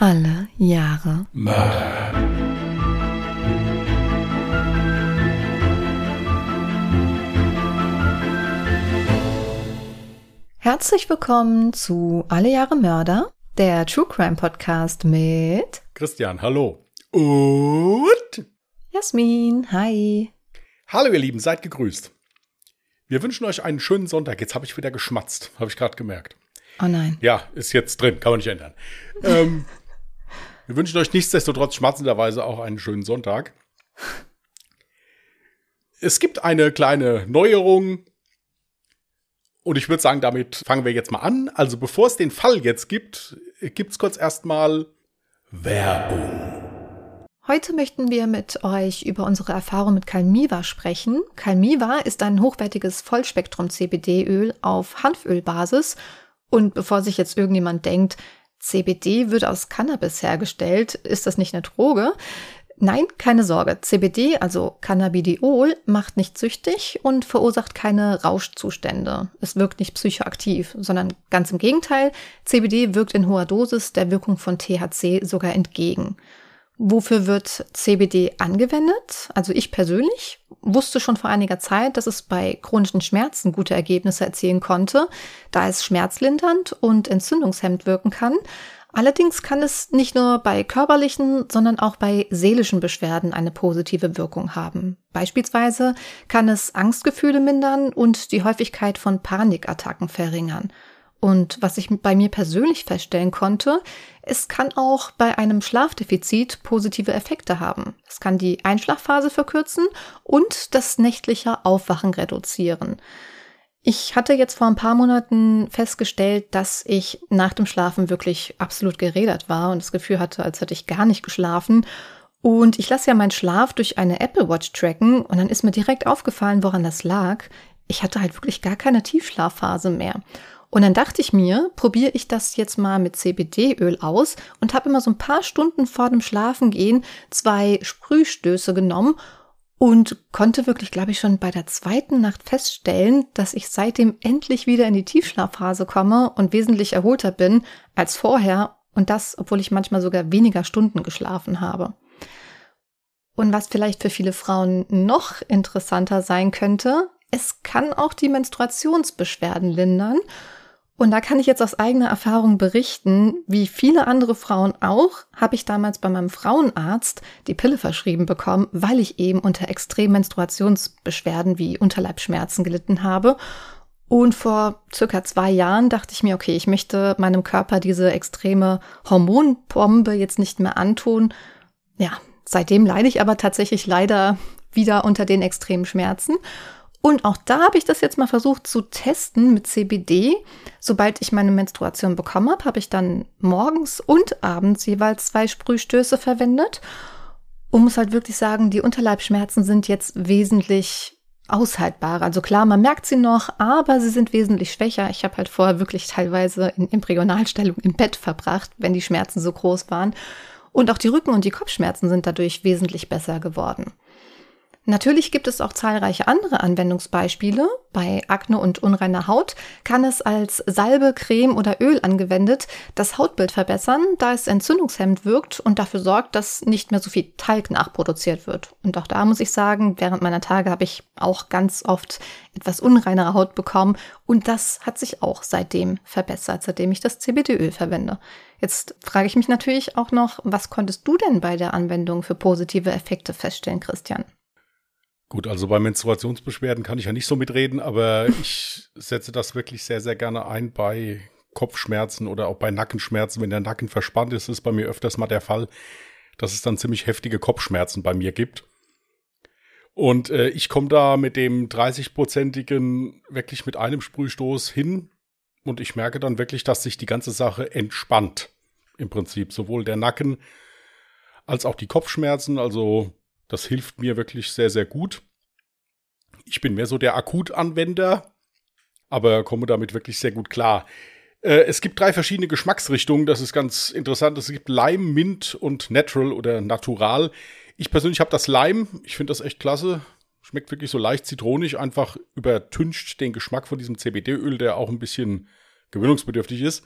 Alle Jahre Mörder. Herzlich willkommen zu Alle Jahre Mörder, der True Crime Podcast mit Christian, hallo. Und Jasmin. Hi. hallo ihr Lieben, seid gegrüßt. Wir wünschen euch einen schönen Sonntag. Jetzt habe ich wieder geschmatzt, habe ich gerade gemerkt. Oh nein. Ja, ist jetzt drin, kann man nicht ändern. ähm, wir wünschen euch nichtsdestotrotz schmatzenderweise auch einen schönen Sonntag. Es gibt eine kleine Neuerung. Und ich würde sagen, damit fangen wir jetzt mal an. Also bevor es den Fall jetzt gibt, gibt es kurz erstmal Werbung. Heute möchten wir mit euch über unsere Erfahrung mit Calmiva sprechen. Calmiva ist ein hochwertiges Vollspektrum-CBD-Öl auf Hanfölbasis. Und bevor sich jetzt irgendjemand denkt, CBD wird aus Cannabis hergestellt, ist das nicht eine Droge? Nein, keine Sorge. CBD, also Cannabidiol, macht nicht süchtig und verursacht keine Rauschzustände. Es wirkt nicht psychoaktiv, sondern ganz im Gegenteil, CBD wirkt in hoher Dosis der Wirkung von THC sogar entgegen. Wofür wird CBD angewendet? Also ich persönlich wusste schon vor einiger Zeit, dass es bei chronischen Schmerzen gute Ergebnisse erzielen konnte, da es schmerzlindernd und entzündungshemmend wirken kann. Allerdings kann es nicht nur bei körperlichen, sondern auch bei seelischen Beschwerden eine positive Wirkung haben. Beispielsweise kann es Angstgefühle mindern und die Häufigkeit von Panikattacken verringern. Und was ich bei mir persönlich feststellen konnte, es kann auch bei einem Schlafdefizit positive Effekte haben. Es kann die Einschlafphase verkürzen und das nächtliche Aufwachen reduzieren. Ich hatte jetzt vor ein paar Monaten festgestellt, dass ich nach dem Schlafen wirklich absolut gerädert war und das Gefühl hatte, als hätte ich gar nicht geschlafen. Und ich lasse ja meinen Schlaf durch eine Apple Watch tracken und dann ist mir direkt aufgefallen, woran das lag. Ich hatte halt wirklich gar keine Tiefschlafphase mehr. Und dann dachte ich mir, probiere ich das jetzt mal mit CBD-Öl aus und habe immer so ein paar Stunden vor dem Schlafengehen zwei Sprühstöße genommen und konnte wirklich, glaube ich, schon bei der zweiten Nacht feststellen, dass ich seitdem endlich wieder in die Tiefschlafphase komme und wesentlich erholter bin als vorher und das, obwohl ich manchmal sogar weniger Stunden geschlafen habe. Und was vielleicht für viele Frauen noch interessanter sein könnte, es kann auch die Menstruationsbeschwerden lindern und da kann ich jetzt aus eigener Erfahrung berichten, wie viele andere Frauen auch, habe ich damals bei meinem Frauenarzt die Pille verschrieben bekommen, weil ich eben unter extremen Menstruationsbeschwerden wie Unterleibschmerzen gelitten habe. Und vor circa zwei Jahren dachte ich mir, okay, ich möchte meinem Körper diese extreme Hormonbombe jetzt nicht mehr antun. Ja, seitdem leide ich aber tatsächlich leider wieder unter den extremen Schmerzen. Und auch da habe ich das jetzt mal versucht zu testen mit CBD. Sobald ich meine Menstruation bekommen habe, habe ich dann morgens und abends jeweils zwei Sprühstöße verwendet. Und muss halt wirklich sagen, die Unterleibschmerzen sind jetzt wesentlich aushaltbarer. Also klar, man merkt sie noch, aber sie sind wesentlich schwächer. Ich habe halt vorher wirklich teilweise in Embryonalstellung im Bett verbracht, wenn die Schmerzen so groß waren. Und auch die Rücken- und die Kopfschmerzen sind dadurch wesentlich besser geworden. Natürlich gibt es auch zahlreiche andere Anwendungsbeispiele. Bei Akne und unreiner Haut kann es als Salbe, Creme oder Öl angewendet das Hautbild verbessern, da es entzündungshemmend wirkt und dafür sorgt, dass nicht mehr so viel Talg nachproduziert wird. Und auch da muss ich sagen, während meiner Tage habe ich auch ganz oft etwas unreinere Haut bekommen und das hat sich auch seitdem verbessert, seitdem ich das CBD-Öl verwende. Jetzt frage ich mich natürlich auch noch, was konntest du denn bei der Anwendung für positive Effekte feststellen, Christian? Gut, also bei Menstruationsbeschwerden kann ich ja nicht so mitreden, aber ich setze das wirklich sehr, sehr gerne ein bei Kopfschmerzen oder auch bei Nackenschmerzen. Wenn der Nacken verspannt ist, ist bei mir öfters mal der Fall, dass es dann ziemlich heftige Kopfschmerzen bei mir gibt. Und äh, ich komme da mit dem 30-prozentigen wirklich mit einem Sprühstoß hin und ich merke dann wirklich, dass sich die ganze Sache entspannt. Im Prinzip sowohl der Nacken als auch die Kopfschmerzen. Also das hilft mir wirklich sehr, sehr gut. Ich bin mehr so der Akutanwender, aber komme damit wirklich sehr gut klar. Äh, es gibt drei verschiedene Geschmacksrichtungen, das ist ganz interessant. Es gibt Lime, Mint und Natural oder Natural. Ich persönlich habe das Lime, ich finde das echt klasse. Schmeckt wirklich so leicht zitronig, einfach übertüncht den Geschmack von diesem CBD-Öl, der auch ein bisschen gewöhnungsbedürftig ist.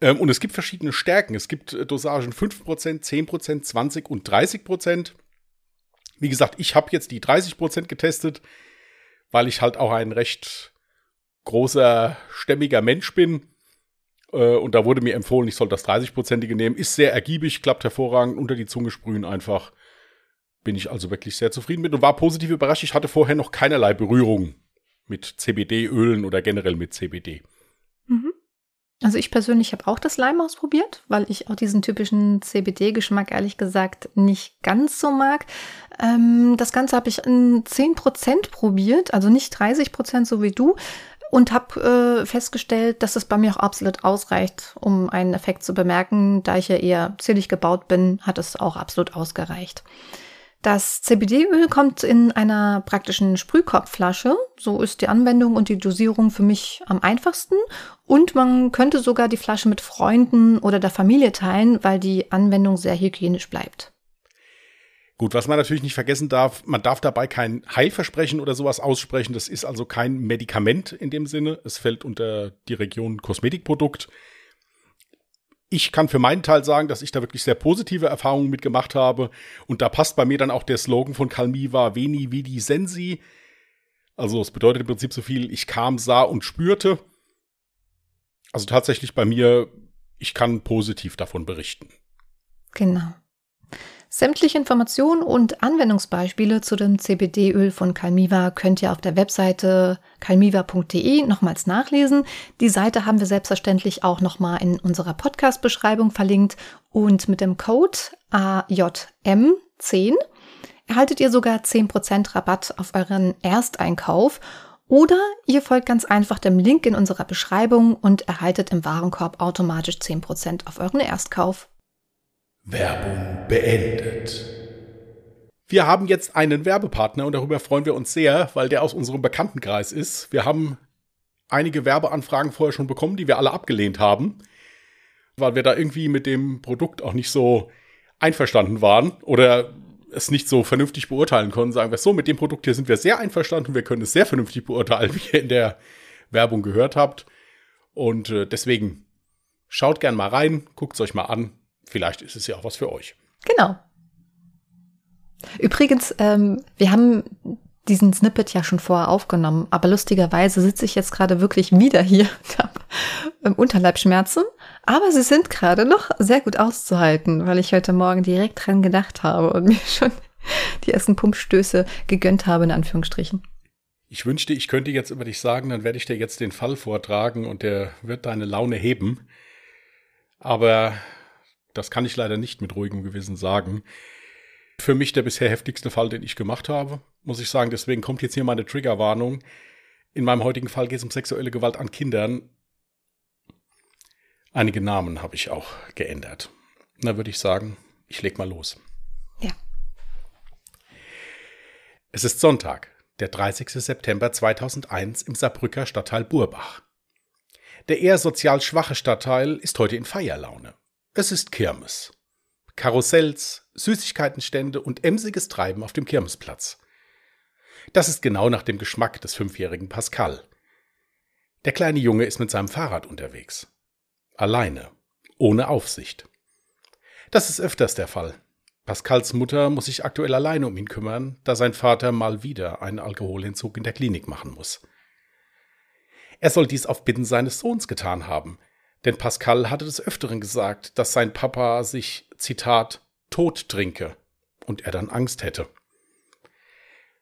Ähm, und es gibt verschiedene Stärken. Es gibt äh, Dosagen 5%, 10%, 20 und 30%. Wie gesagt, ich habe jetzt die 30% getestet, weil ich halt auch ein recht großer, stämmiger Mensch bin. Äh, und da wurde mir empfohlen, ich soll das 30-prozentige nehmen. Ist sehr ergiebig, klappt hervorragend, unter die Zunge sprühen einfach. Bin ich also wirklich sehr zufrieden mit und war positiv überrascht. Ich hatte vorher noch keinerlei Berührung mit CBD-Ölen oder generell mit CBD. Also ich persönlich habe auch das Leim ausprobiert, weil ich auch diesen typischen CBD-Geschmack ehrlich gesagt nicht ganz so mag. Ähm, das Ganze habe ich in 10% probiert, also nicht 30% so wie du und habe äh, festgestellt, dass es bei mir auch absolut ausreicht, um einen Effekt zu bemerken. Da ich ja eher zierlich gebaut bin, hat es auch absolut ausgereicht. Das CBD-Öl kommt in einer praktischen Sprühkopfflasche. So ist die Anwendung und die Dosierung für mich am einfachsten. Und man könnte sogar die Flasche mit Freunden oder der Familie teilen, weil die Anwendung sehr hygienisch bleibt. Gut, was man natürlich nicht vergessen darf, man darf dabei kein Heilversprechen oder sowas aussprechen. Das ist also kein Medikament in dem Sinne. Es fällt unter die Region Kosmetikprodukt. Ich kann für meinen Teil sagen, dass ich da wirklich sehr positive Erfahrungen mitgemacht habe. Und da passt bei mir dann auch der Slogan von Calmiva, Veni Vidi Sensi. Also es bedeutet im Prinzip so viel, ich kam, sah und spürte. Also tatsächlich bei mir, ich kann positiv davon berichten. Genau. Sämtliche Informationen und Anwendungsbeispiele zu dem CBD-Öl von Calmiva könnt ihr auf der Webseite calmiva.de nochmals nachlesen. Die Seite haben wir selbstverständlich auch nochmal in unserer Podcast-Beschreibung verlinkt und mit dem Code AJM10 erhaltet ihr sogar 10% Rabatt auf euren Ersteinkauf oder ihr folgt ganz einfach dem Link in unserer Beschreibung und erhaltet im Warenkorb automatisch 10% auf euren Erstkauf. Werbung beendet. Wir haben jetzt einen Werbepartner und darüber freuen wir uns sehr, weil der aus unserem Bekanntenkreis ist. Wir haben einige Werbeanfragen vorher schon bekommen, die wir alle abgelehnt haben, weil wir da irgendwie mit dem Produkt auch nicht so einverstanden waren oder es nicht so vernünftig beurteilen konnten. Sagen wir so, mit dem Produkt hier sind wir sehr einverstanden, wir können es sehr vernünftig beurteilen, wie ihr in der Werbung gehört habt. Und äh, deswegen schaut gern mal rein, guckt es euch mal an vielleicht ist es ja auch was für euch. Genau. Übrigens, ähm, wir haben diesen Snippet ja schon vorher aufgenommen, aber lustigerweise sitze ich jetzt gerade wirklich wieder hier und habe ähm, Unterleibschmerzen. Aber sie sind gerade noch sehr gut auszuhalten, weil ich heute Morgen direkt dran gedacht habe und mir schon die ersten Pumpstöße gegönnt habe, in Anführungsstrichen. Ich wünschte, ich könnte jetzt über dich sagen, dann werde ich dir jetzt den Fall vortragen und der wird deine Laune heben. Aber das kann ich leider nicht mit ruhigem Gewissen sagen. Für mich der bisher heftigste Fall, den ich gemacht habe, muss ich sagen. Deswegen kommt jetzt hier meine Triggerwarnung. In meinem heutigen Fall geht es um sexuelle Gewalt an Kindern. Einige Namen habe ich auch geändert. Na, würde ich sagen, ich leg mal los. Ja. Es ist Sonntag, der 30. September 2001 im Saarbrücker Stadtteil Burbach. Der eher sozial schwache Stadtteil ist heute in Feierlaune. Es ist Kirmes. Karussells, Süßigkeitenstände und emsiges Treiben auf dem Kirmesplatz. Das ist genau nach dem Geschmack des fünfjährigen Pascal. Der kleine Junge ist mit seinem Fahrrad unterwegs. Alleine, ohne Aufsicht. Das ist öfters der Fall. Pascals Mutter muss sich aktuell alleine um ihn kümmern, da sein Vater mal wieder einen Alkoholentzug in der Klinik machen muss. Er soll dies auf Bitten seines Sohns getan haben, denn Pascal hatte des Öfteren gesagt, dass sein Papa sich, Zitat, tot trinke und er dann Angst hätte.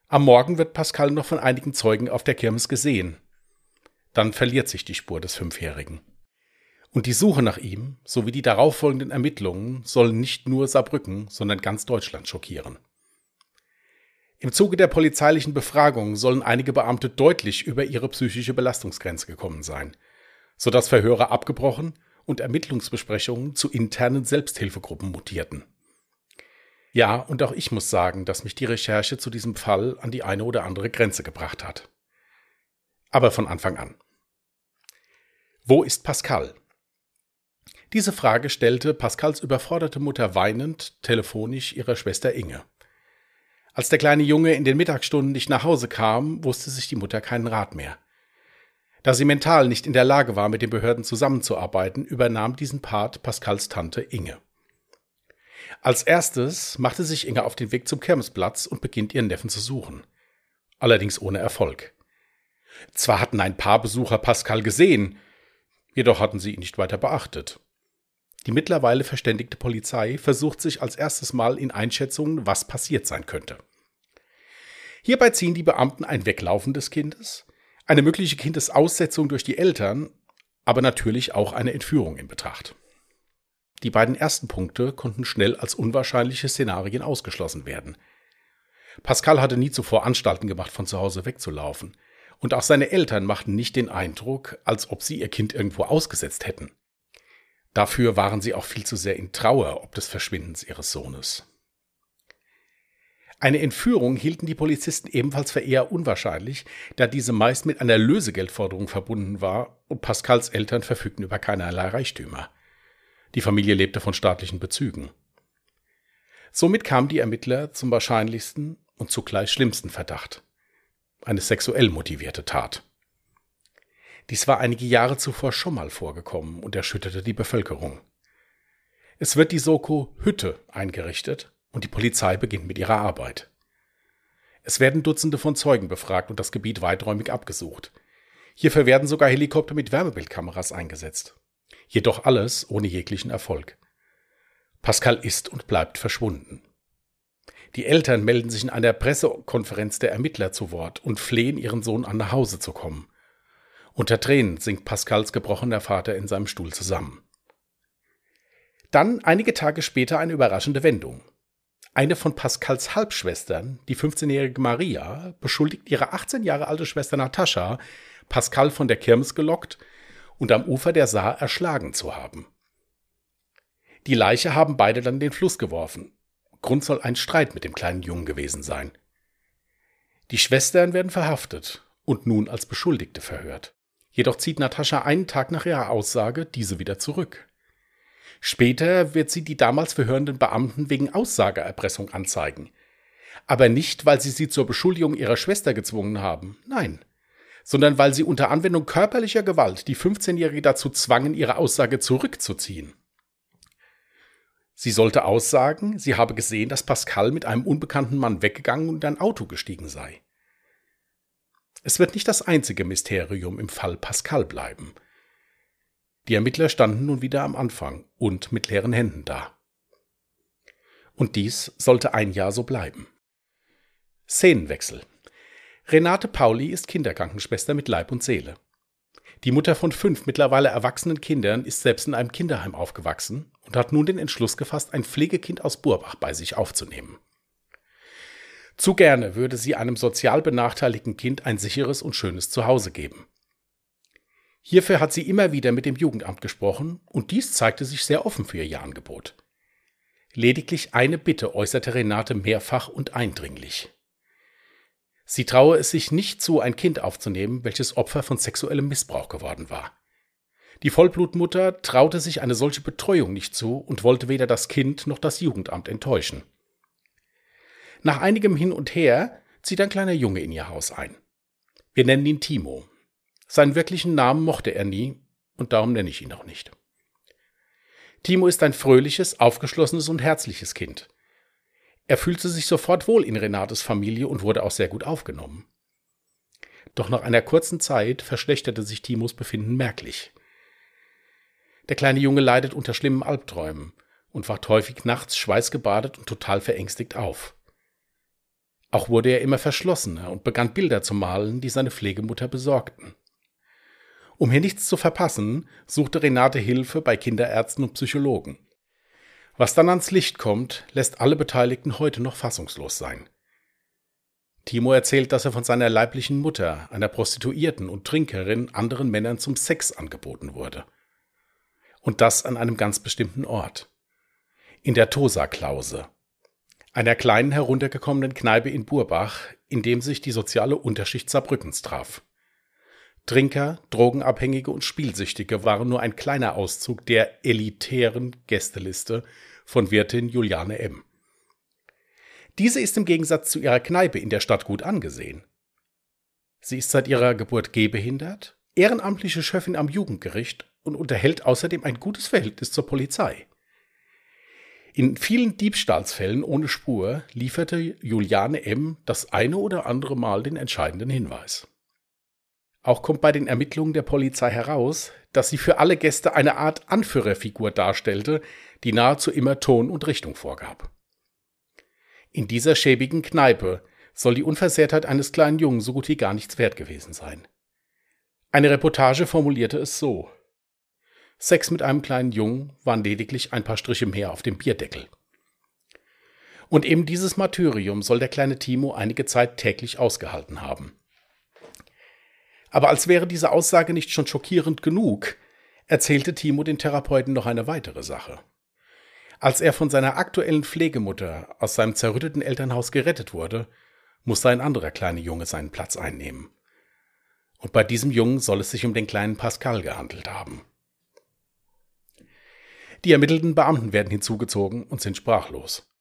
Am Morgen wird Pascal noch von einigen Zeugen auf der Kirmes gesehen. Dann verliert sich die Spur des Fünfjährigen. Und die Suche nach ihm sowie die darauffolgenden Ermittlungen sollen nicht nur Saarbrücken, sondern ganz Deutschland schockieren. Im Zuge der polizeilichen Befragung sollen einige Beamte deutlich über ihre psychische Belastungsgrenze gekommen sein – sodass Verhöre abgebrochen und Ermittlungsbesprechungen zu internen Selbsthilfegruppen mutierten. Ja, und auch ich muss sagen, dass mich die Recherche zu diesem Fall an die eine oder andere Grenze gebracht hat. Aber von Anfang an. Wo ist Pascal? Diese Frage stellte Pascals überforderte Mutter weinend telefonisch ihrer Schwester Inge. Als der kleine Junge in den Mittagsstunden nicht nach Hause kam, wusste sich die Mutter keinen Rat mehr. Da sie mental nicht in der Lage war, mit den Behörden zusammenzuarbeiten, übernahm diesen Part Pascals Tante Inge. Als erstes machte sich Inge auf den Weg zum Kirmesplatz und beginnt ihren Neffen zu suchen. Allerdings ohne Erfolg. Zwar hatten ein paar Besucher Pascal gesehen, jedoch hatten sie ihn nicht weiter beachtet. Die mittlerweile verständigte Polizei versucht sich als erstes Mal in Einschätzungen, was passiert sein könnte. Hierbei ziehen die Beamten ein Weglaufen des Kindes, eine mögliche Kindesaussetzung durch die Eltern, aber natürlich auch eine Entführung in Betracht. Die beiden ersten Punkte konnten schnell als unwahrscheinliche Szenarien ausgeschlossen werden. Pascal hatte nie zuvor Anstalten gemacht, von zu Hause wegzulaufen, und auch seine Eltern machten nicht den Eindruck, als ob sie ihr Kind irgendwo ausgesetzt hätten. Dafür waren sie auch viel zu sehr in Trauer ob des Verschwindens ihres Sohnes. Eine Entführung hielten die Polizisten ebenfalls für eher unwahrscheinlich, da diese meist mit einer Lösegeldforderung verbunden war und Pascals Eltern verfügten über keinerlei Reichtümer. Die Familie lebte von staatlichen Bezügen. Somit kamen die Ermittler zum wahrscheinlichsten und zugleich schlimmsten Verdacht. Eine sexuell motivierte Tat. Dies war einige Jahre zuvor schon mal vorgekommen und erschütterte die Bevölkerung. Es wird die Soko Hütte eingerichtet und die Polizei beginnt mit ihrer Arbeit. Es werden Dutzende von Zeugen befragt und das Gebiet weiträumig abgesucht. Hierfür werden sogar Helikopter mit Wärmebildkameras eingesetzt. Jedoch alles ohne jeglichen Erfolg. Pascal ist und bleibt verschwunden. Die Eltern melden sich in einer Pressekonferenz der Ermittler zu Wort und flehen ihren Sohn an nach Hause zu kommen. Unter Tränen sinkt Pascals gebrochener Vater in seinem Stuhl zusammen. Dann einige Tage später eine überraschende Wendung. Eine von Pascals Halbschwestern, die 15-jährige Maria, beschuldigt ihre 18 Jahre alte Schwester Natascha, Pascal von der Kirmes gelockt und am Ufer der Saar erschlagen zu haben. Die Leiche haben beide dann den Fluss geworfen. Grund soll ein Streit mit dem kleinen Jungen gewesen sein. Die Schwestern werden verhaftet und nun als Beschuldigte verhört. Jedoch zieht Natascha einen Tag nach ihrer Aussage diese wieder zurück. Später wird sie die damals verhörenden Beamten wegen Aussageerpressung anzeigen. Aber nicht, weil sie sie zur Beschuldigung ihrer Schwester gezwungen haben. Nein sondern weil sie unter Anwendung körperlicher Gewalt die 15-Jährige dazu zwangen, ihre Aussage zurückzuziehen. Sie sollte aussagen, sie habe gesehen, dass Pascal mit einem unbekannten Mann weggegangen und in ein Auto gestiegen sei. Es wird nicht das einzige Mysterium im Fall Pascal bleiben. Die Ermittler standen nun wieder am Anfang und mit leeren Händen da. Und dies sollte ein Jahr so bleiben. Szenenwechsel. Renate Pauli ist Kinderkrankenschwester mit Leib und Seele. Die Mutter von fünf mittlerweile erwachsenen Kindern ist selbst in einem Kinderheim aufgewachsen und hat nun den Entschluss gefasst, ein Pflegekind aus Burbach bei sich aufzunehmen. Zu gerne würde sie einem sozial benachteiligten Kind ein sicheres und schönes Zuhause geben. Hierfür hat sie immer wieder mit dem Jugendamt gesprochen und dies zeigte sich sehr offen für ihr Angebot. Lediglich eine Bitte äußerte Renate mehrfach und eindringlich. Sie traue es sich nicht zu, ein Kind aufzunehmen, welches Opfer von sexuellem Missbrauch geworden war. Die Vollblutmutter traute sich eine solche Betreuung nicht zu und wollte weder das Kind noch das Jugendamt enttäuschen. Nach einigem Hin und Her zieht ein kleiner Junge in ihr Haus ein. Wir nennen ihn Timo. Seinen wirklichen Namen mochte er nie, und darum nenne ich ihn auch nicht. Timo ist ein fröhliches, aufgeschlossenes und herzliches Kind. Er fühlte sich sofort wohl in Renates Familie und wurde auch sehr gut aufgenommen. Doch nach einer kurzen Zeit verschlechterte sich Timos Befinden merklich. Der kleine Junge leidet unter schlimmen Albträumen und wacht häufig nachts schweißgebadet und total verängstigt auf. Auch wurde er immer verschlossener und begann Bilder zu malen, die seine Pflegemutter besorgten. Um hier nichts zu verpassen, suchte Renate Hilfe bei Kinderärzten und Psychologen. Was dann ans Licht kommt, lässt alle Beteiligten heute noch fassungslos sein. Timo erzählt, dass er von seiner leiblichen Mutter, einer Prostituierten und Trinkerin, anderen Männern zum Sex angeboten wurde. Und das an einem ganz bestimmten Ort. In der Tosa-Klause, einer kleinen heruntergekommenen Kneipe in Burbach, in dem sich die soziale Unterschicht Saarbrückens traf. Trinker, Drogenabhängige und Spielsüchtige waren nur ein kleiner Auszug der elitären Gästeliste von Wirtin Juliane M. Diese ist im Gegensatz zu ihrer Kneipe in der Stadt gut angesehen. Sie ist seit ihrer Geburt gehbehindert ehrenamtliche Chefin am Jugendgericht und unterhält außerdem ein gutes Verhältnis zur Polizei. In vielen Diebstahlsfällen ohne Spur lieferte Juliane M. das eine oder andere Mal den entscheidenden Hinweis. Auch kommt bei den Ermittlungen der Polizei heraus, dass sie für alle Gäste eine Art Anführerfigur darstellte, die nahezu immer Ton und Richtung vorgab. In dieser schäbigen Kneipe soll die Unversehrtheit eines kleinen Jungen so gut wie gar nichts wert gewesen sein. Eine Reportage formulierte es so. Sex mit einem kleinen Jungen waren lediglich ein paar Striche mehr auf dem Bierdeckel. Und eben dieses Martyrium soll der kleine Timo einige Zeit täglich ausgehalten haben. Aber als wäre diese Aussage nicht schon schockierend genug, erzählte Timo den Therapeuten noch eine weitere Sache. Als er von seiner aktuellen Pflegemutter aus seinem zerrütteten Elternhaus gerettet wurde, musste ein anderer kleiner Junge seinen Platz einnehmen. Und bei diesem Jungen soll es sich um den kleinen Pascal gehandelt haben. Die ermittelten Beamten werden hinzugezogen und sind sprachlos.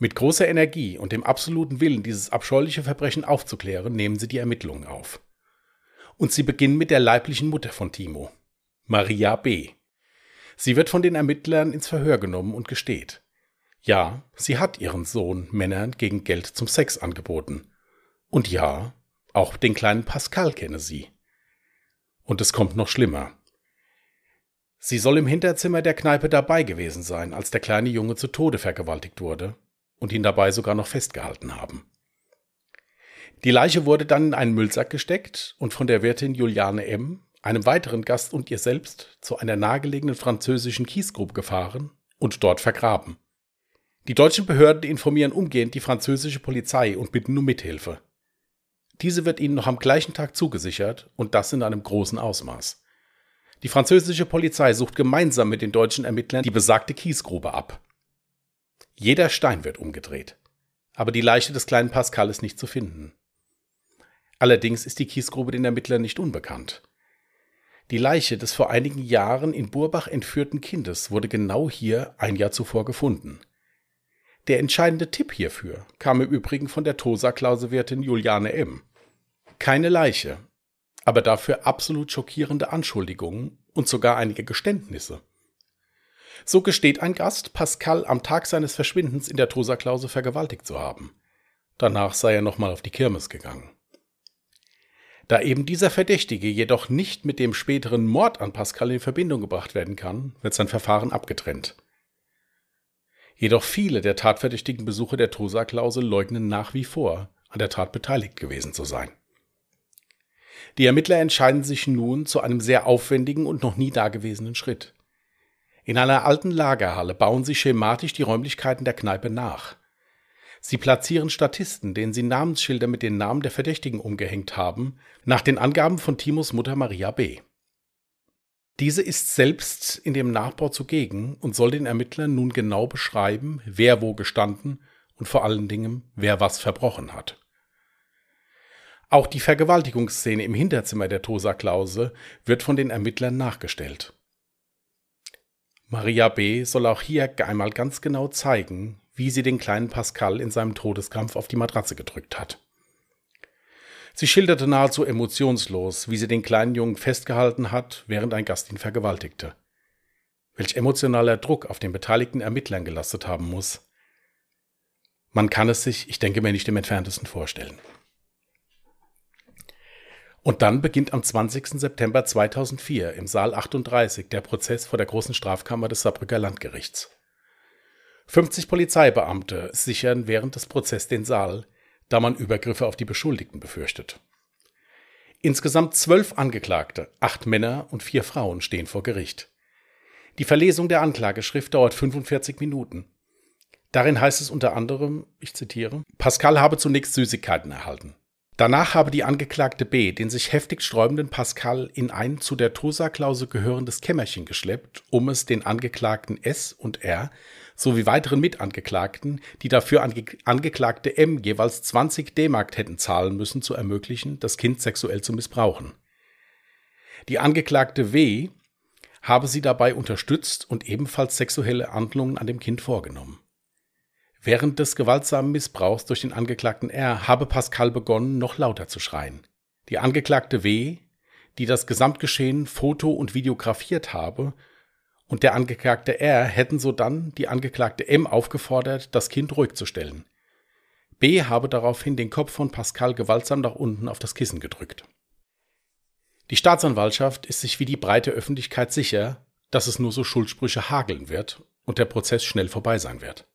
Mit großer Energie und dem absoluten Willen, dieses abscheuliche Verbrechen aufzuklären, nehmen sie die Ermittlungen auf. Und sie beginnen mit der leiblichen Mutter von Timo, Maria B. Sie wird von den Ermittlern ins Verhör genommen und gesteht. Ja, sie hat ihren Sohn Männern gegen Geld zum Sex angeboten. Und ja, auch den kleinen Pascal kenne sie. Und es kommt noch schlimmer. Sie soll im Hinterzimmer der Kneipe dabei gewesen sein, als der kleine Junge zu Tode vergewaltigt wurde und ihn dabei sogar noch festgehalten haben. Die Leiche wurde dann in einen Müllsack gesteckt und von der Wirtin Juliane M., einem weiteren Gast und ihr selbst zu einer nahegelegenen französischen Kiesgrube gefahren und dort vergraben. Die deutschen Behörden informieren umgehend die französische Polizei und bitten um Mithilfe. Diese wird ihnen noch am gleichen Tag zugesichert und das in einem großen Ausmaß. Die französische Polizei sucht gemeinsam mit den deutschen Ermittlern die besagte Kiesgrube ab. Jeder Stein wird umgedreht. Aber die Leiche des kleinen Pascal ist nicht zu finden. Allerdings ist die Kiesgrube den Ermittlern nicht unbekannt. Die Leiche des vor einigen Jahren in Burbach entführten Kindes wurde genau hier ein Jahr zuvor gefunden. Der entscheidende Tipp hierfür kam im Übrigen von der Tosa-Klausewirtin Juliane M. Keine Leiche, aber dafür absolut schockierende Anschuldigungen und sogar einige Geständnisse. So gesteht ein Gast, Pascal am Tag seines Verschwindens in der Tosa-Klause vergewaltigt zu haben. Danach sei er nochmal auf die Kirmes gegangen. Da eben dieser Verdächtige jedoch nicht mit dem späteren Mord an Pascal in Verbindung gebracht werden kann, wird sein Verfahren abgetrennt. Jedoch viele der tatverdächtigen Besucher der Tosa-Klause leugnen nach wie vor, an der Tat beteiligt gewesen zu sein. Die Ermittler entscheiden sich nun zu einem sehr aufwendigen und noch nie dagewesenen Schritt. In einer alten Lagerhalle bauen sie schematisch die Räumlichkeiten der Kneipe nach. Sie platzieren Statisten, denen sie Namensschilder mit den Namen der Verdächtigen umgehängt haben, nach den Angaben von Timos Mutter Maria B. Diese ist selbst in dem Nachbau zugegen und soll den Ermittlern nun genau beschreiben, wer wo gestanden und vor allen Dingen, wer was verbrochen hat. Auch die Vergewaltigungsszene im Hinterzimmer der Tosa-Klause wird von den Ermittlern nachgestellt. Maria B. soll auch hier einmal ganz genau zeigen, wie sie den kleinen Pascal in seinem Todeskampf auf die Matratze gedrückt hat. Sie schilderte nahezu emotionslos, wie sie den kleinen Jungen festgehalten hat, während ein Gast ihn vergewaltigte. Welch emotionaler Druck auf den beteiligten Ermittlern gelastet haben muss. Man kann es sich, ich denke mir, nicht im entferntesten vorstellen. Und dann beginnt am 20. September 2004 im Saal 38 der Prozess vor der großen Strafkammer des Saarbrücker Landgerichts. 50 Polizeibeamte sichern während des Prozesses den Saal, da man Übergriffe auf die Beschuldigten befürchtet. Insgesamt zwölf Angeklagte, acht Männer und vier Frauen stehen vor Gericht. Die Verlesung der Anklageschrift dauert 45 Minuten. Darin heißt es unter anderem, ich zitiere, Pascal habe zunächst Süßigkeiten erhalten. Danach habe die Angeklagte B. den sich heftig sträubenden Pascal in ein zu der Tosa-Klausel gehörendes Kämmerchen geschleppt, um es den Angeklagten S. und R. sowie weiteren Mitangeklagten, die dafür ange Angeklagte M. jeweils 20 D-Mark hätten zahlen müssen, zu ermöglichen, das Kind sexuell zu missbrauchen. Die Angeklagte W. habe sie dabei unterstützt und ebenfalls sexuelle Handlungen an dem Kind vorgenommen. Während des gewaltsamen Missbrauchs durch den Angeklagten R habe Pascal begonnen, noch lauter zu schreien. Die Angeklagte W., die das Gesamtgeschehen foto- und videografiert habe, und der Angeklagte R hätten sodann die Angeklagte M aufgefordert, das Kind ruhig zu stellen. B habe daraufhin den Kopf von Pascal gewaltsam nach unten auf das Kissen gedrückt. Die Staatsanwaltschaft ist sich wie die breite Öffentlichkeit sicher, dass es nur so Schuldsprüche hageln wird und der Prozess schnell vorbei sein wird.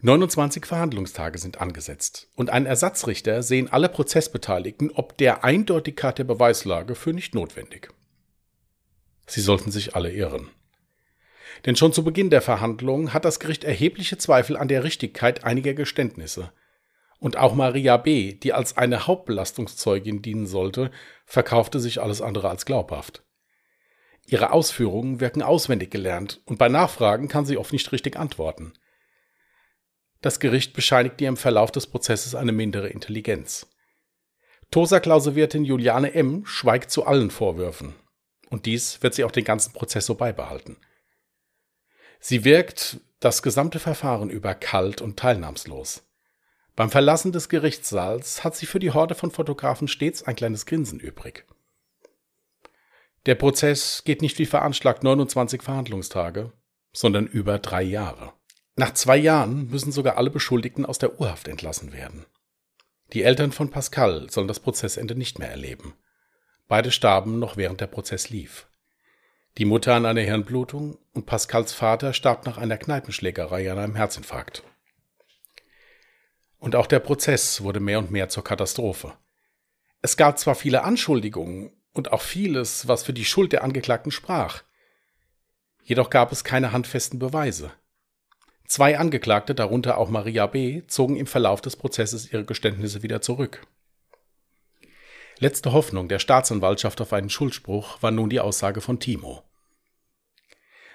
29 Verhandlungstage sind angesetzt und ein Ersatzrichter sehen alle Prozessbeteiligten ob der Eindeutigkeit der Beweislage für nicht notwendig. Sie sollten sich alle irren. Denn schon zu Beginn der Verhandlungen hat das Gericht erhebliche Zweifel an der Richtigkeit einiger Geständnisse. Und auch Maria B., die als eine Hauptbelastungszeugin dienen sollte, verkaufte sich alles andere als glaubhaft. Ihre Ausführungen wirken auswendig gelernt und bei Nachfragen kann sie oft nicht richtig antworten. Das Gericht bescheinigt ihr im Verlauf des Prozesses eine mindere Intelligenz. Tosa-Klausurwirtin Juliane M. schweigt zu allen Vorwürfen. Und dies wird sie auch den ganzen Prozess so beibehalten. Sie wirkt das gesamte Verfahren über kalt und teilnahmslos. Beim Verlassen des Gerichtssaals hat sie für die Horde von Fotografen stets ein kleines Grinsen übrig. Der Prozess geht nicht wie veranschlagt 29 Verhandlungstage, sondern über drei Jahre. Nach zwei Jahren müssen sogar alle Beschuldigten aus der Urhaft entlassen werden. Die Eltern von Pascal sollen das Prozessende nicht mehr erleben. Beide starben noch während der Prozess lief. Die Mutter an einer Hirnblutung und Pascals Vater starb nach einer Kneipenschlägerei an einem Herzinfarkt. Und auch der Prozess wurde mehr und mehr zur Katastrophe. Es gab zwar viele Anschuldigungen und auch vieles, was für die Schuld der Angeklagten sprach. Jedoch gab es keine handfesten Beweise. Zwei Angeklagte, darunter auch Maria B., zogen im Verlauf des Prozesses ihre Geständnisse wieder zurück. Letzte Hoffnung der Staatsanwaltschaft auf einen Schuldspruch war nun die Aussage von Timo.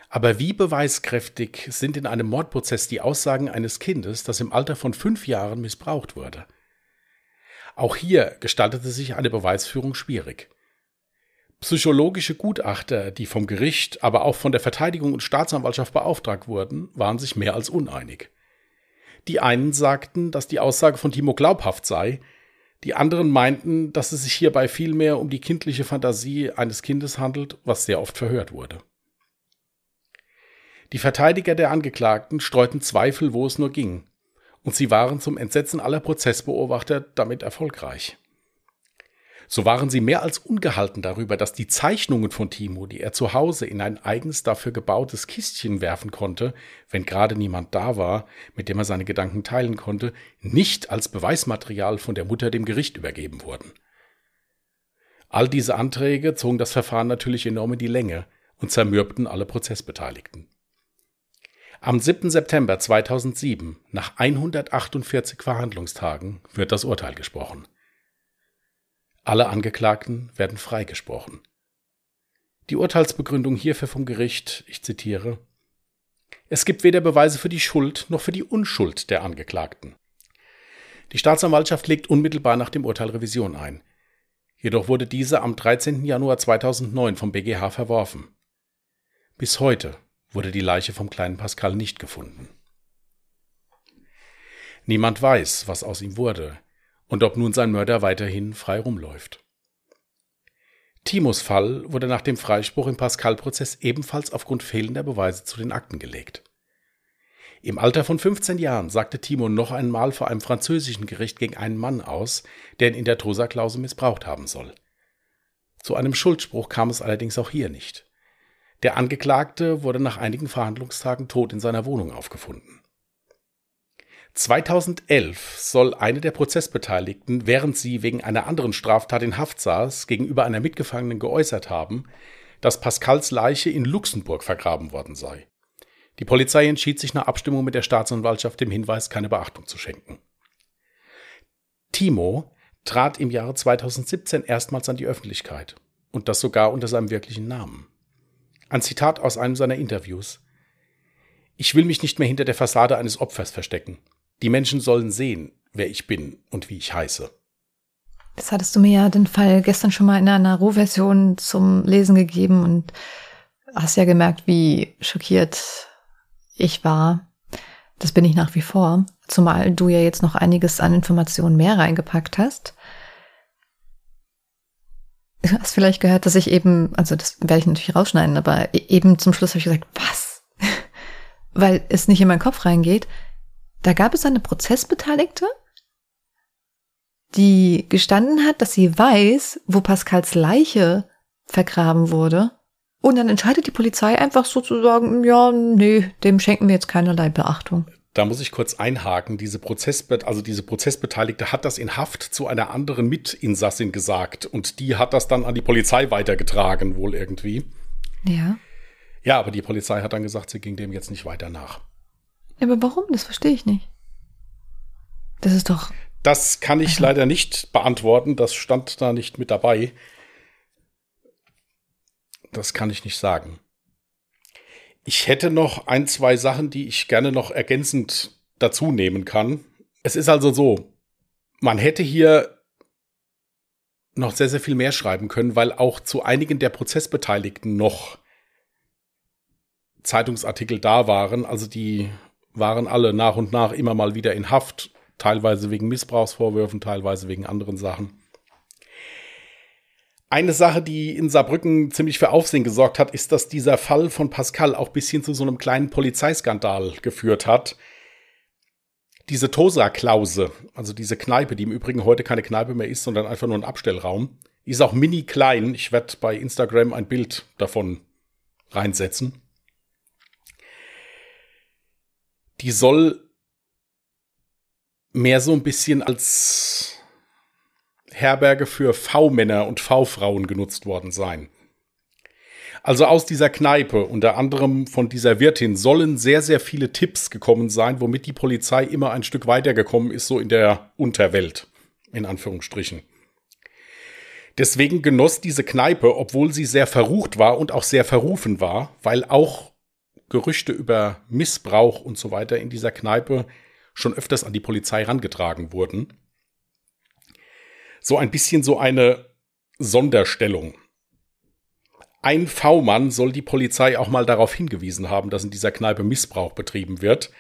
Aber wie beweiskräftig sind in einem Mordprozess die Aussagen eines Kindes, das im Alter von fünf Jahren missbraucht wurde? Auch hier gestaltete sich eine Beweisführung schwierig. Psychologische Gutachter, die vom Gericht, aber auch von der Verteidigung und Staatsanwaltschaft beauftragt wurden, waren sich mehr als uneinig. Die einen sagten, dass die Aussage von Timo glaubhaft sei, die anderen meinten, dass es sich hierbei vielmehr um die kindliche Fantasie eines Kindes handelt, was sehr oft verhört wurde. Die Verteidiger der Angeklagten streuten Zweifel, wo es nur ging, und sie waren zum Entsetzen aller Prozessbeobachter damit erfolgreich. So waren sie mehr als ungehalten darüber, dass die Zeichnungen von Timo, die er zu Hause in ein eigens dafür gebautes Kistchen werfen konnte, wenn gerade niemand da war, mit dem er seine Gedanken teilen konnte, nicht als Beweismaterial von der Mutter dem Gericht übergeben wurden. All diese Anträge zogen das Verfahren natürlich enorm in die Länge und zermürbten alle Prozessbeteiligten. Am 7. September 2007, nach 148 Verhandlungstagen, wird das Urteil gesprochen. Alle Angeklagten werden freigesprochen. Die Urteilsbegründung hierfür vom Gericht, ich zitiere, es gibt weder Beweise für die Schuld noch für die Unschuld der Angeklagten. Die Staatsanwaltschaft legt unmittelbar nach dem Urteil Revision ein. Jedoch wurde diese am 13. Januar 2009 vom BGH verworfen. Bis heute wurde die Leiche vom kleinen Pascal nicht gefunden. Niemand weiß, was aus ihm wurde und ob nun sein Mörder weiterhin frei rumläuft. Timos Fall wurde nach dem Freispruch im Pascal-Prozess ebenfalls aufgrund fehlender Beweise zu den Akten gelegt. Im Alter von 15 Jahren sagte Timo noch einmal vor einem französischen Gericht gegen einen Mann aus, der ihn in der Tosa-Klausel missbraucht haben soll. Zu einem Schuldspruch kam es allerdings auch hier nicht. Der Angeklagte wurde nach einigen Verhandlungstagen tot in seiner Wohnung aufgefunden. 2011 soll eine der Prozessbeteiligten, während sie wegen einer anderen Straftat in Haft saß, gegenüber einer Mitgefangenen geäußert haben, dass Pascals Leiche in Luxemburg vergraben worden sei. Die Polizei entschied sich nach Abstimmung mit der Staatsanwaltschaft dem Hinweis keine Beachtung zu schenken. Timo trat im Jahre 2017 erstmals an die Öffentlichkeit und das sogar unter seinem wirklichen Namen. Ein Zitat aus einem seiner Interviews. Ich will mich nicht mehr hinter der Fassade eines Opfers verstecken. Die Menschen sollen sehen, wer ich bin und wie ich heiße. Das hattest du mir ja den Fall gestern schon mal in einer Rohversion zum Lesen gegeben und hast ja gemerkt, wie schockiert ich war. Das bin ich nach wie vor, zumal du ja jetzt noch einiges an Informationen mehr reingepackt hast. du hast vielleicht gehört, dass ich eben, also das werde ich natürlich rausschneiden, aber e-, eben zum Schluss habe ich gesagt, was? Weil es nicht in meinen Kopf reingeht. Da gab es eine Prozessbeteiligte, die gestanden hat, dass sie weiß, wo Pascals Leiche vergraben wurde. Und dann entscheidet die Polizei einfach sozusagen, ja, nee, dem schenken wir jetzt keinerlei Beachtung. Da muss ich kurz einhaken. Diese Prozessbe also diese Prozessbeteiligte hat das in Haft zu einer anderen Mitinsassin gesagt und die hat das dann an die Polizei weitergetragen, wohl irgendwie. Ja. Ja, aber die Polizei hat dann gesagt, sie ging dem jetzt nicht weiter nach. Ja, aber warum? Das verstehe ich nicht. Das ist doch. Das kann ich also. leider nicht beantworten. Das stand da nicht mit dabei. Das kann ich nicht sagen. Ich hätte noch ein, zwei Sachen, die ich gerne noch ergänzend dazu nehmen kann. Es ist also so, man hätte hier noch sehr, sehr viel mehr schreiben können, weil auch zu einigen der Prozessbeteiligten noch Zeitungsartikel da waren. Also die waren alle nach und nach immer mal wieder in Haft, teilweise wegen Missbrauchsvorwürfen, teilweise wegen anderen Sachen. Eine Sache, die in Saarbrücken ziemlich für Aufsehen gesorgt hat, ist, dass dieser Fall von Pascal auch bis hin zu so einem kleinen Polizeiskandal geführt hat. Diese Tosa-Klause, also diese Kneipe, die im Übrigen heute keine Kneipe mehr ist, sondern einfach nur ein Abstellraum, ist auch mini klein. Ich werde bei Instagram ein Bild davon reinsetzen. Die soll mehr so ein bisschen als Herberge für V-Männer und V-Frauen genutzt worden sein. Also aus dieser Kneipe, unter anderem von dieser Wirtin, sollen sehr, sehr viele Tipps gekommen sein, womit die Polizei immer ein Stück weitergekommen ist, so in der Unterwelt, in Anführungsstrichen. Deswegen genoss diese Kneipe, obwohl sie sehr verrucht war und auch sehr verrufen war, weil auch Gerüchte über Missbrauch und so weiter in dieser Kneipe schon öfters an die Polizei herangetragen wurden, so ein bisschen so eine Sonderstellung. Ein V-Mann soll die Polizei auch mal darauf hingewiesen haben, dass in dieser Kneipe Missbrauch betrieben wird.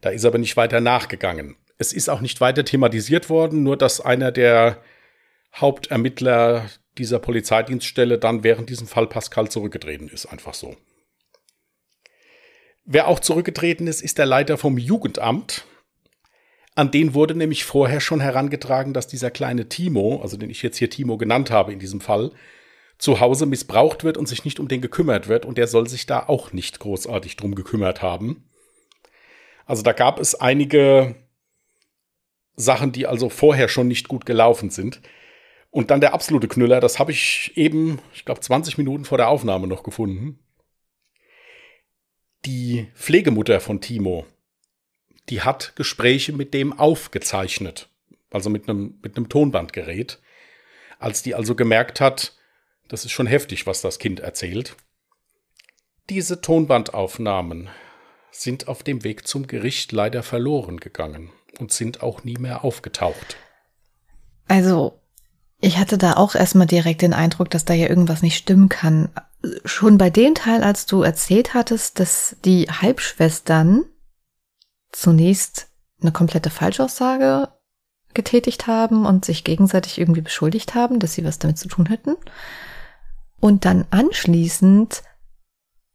Da ist aber nicht weiter nachgegangen. Es ist auch nicht weiter thematisiert worden, nur dass einer der Hauptermittler dieser Polizeidienststelle dann während diesem Fall Pascal zurückgetreten ist. Einfach so. Wer auch zurückgetreten ist, ist der Leiter vom Jugendamt. An den wurde nämlich vorher schon herangetragen, dass dieser kleine Timo, also den ich jetzt hier Timo genannt habe in diesem Fall, zu Hause missbraucht wird und sich nicht um den gekümmert wird und der soll sich da auch nicht großartig drum gekümmert haben. Also da gab es einige Sachen, die also vorher schon nicht gut gelaufen sind. Und dann der absolute Knüller, das habe ich eben, ich glaube, 20 Minuten vor der Aufnahme noch gefunden. Die Pflegemutter von Timo, die hat Gespräche mit dem aufgezeichnet, also mit einem, mit einem Tonbandgerät. Als die also gemerkt hat, das ist schon heftig, was das Kind erzählt. Diese Tonbandaufnahmen sind auf dem Weg zum Gericht leider verloren gegangen und sind auch nie mehr aufgetaucht. Also, ich hatte da auch erstmal direkt den Eindruck, dass da ja irgendwas nicht stimmen kann. Schon bei dem Teil, als du erzählt hattest, dass die Halbschwestern zunächst eine komplette Falschaussage getätigt haben und sich gegenseitig irgendwie beschuldigt haben, dass sie was damit zu tun hätten. Und dann anschließend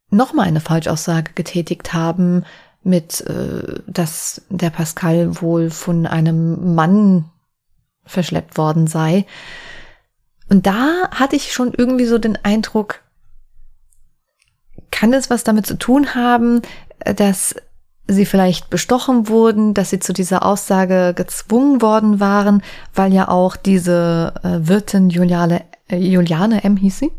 nochmal eine Falschaussage getätigt haben mit, äh, dass der Pascal wohl von einem Mann verschleppt worden sei. Und da hatte ich schon irgendwie so den Eindruck, kann es was damit zu tun haben, dass sie vielleicht bestochen wurden, dass sie zu dieser Aussage gezwungen worden waren, weil ja auch diese äh, Wirtin Juliane, äh, Juliane M. hieß sie?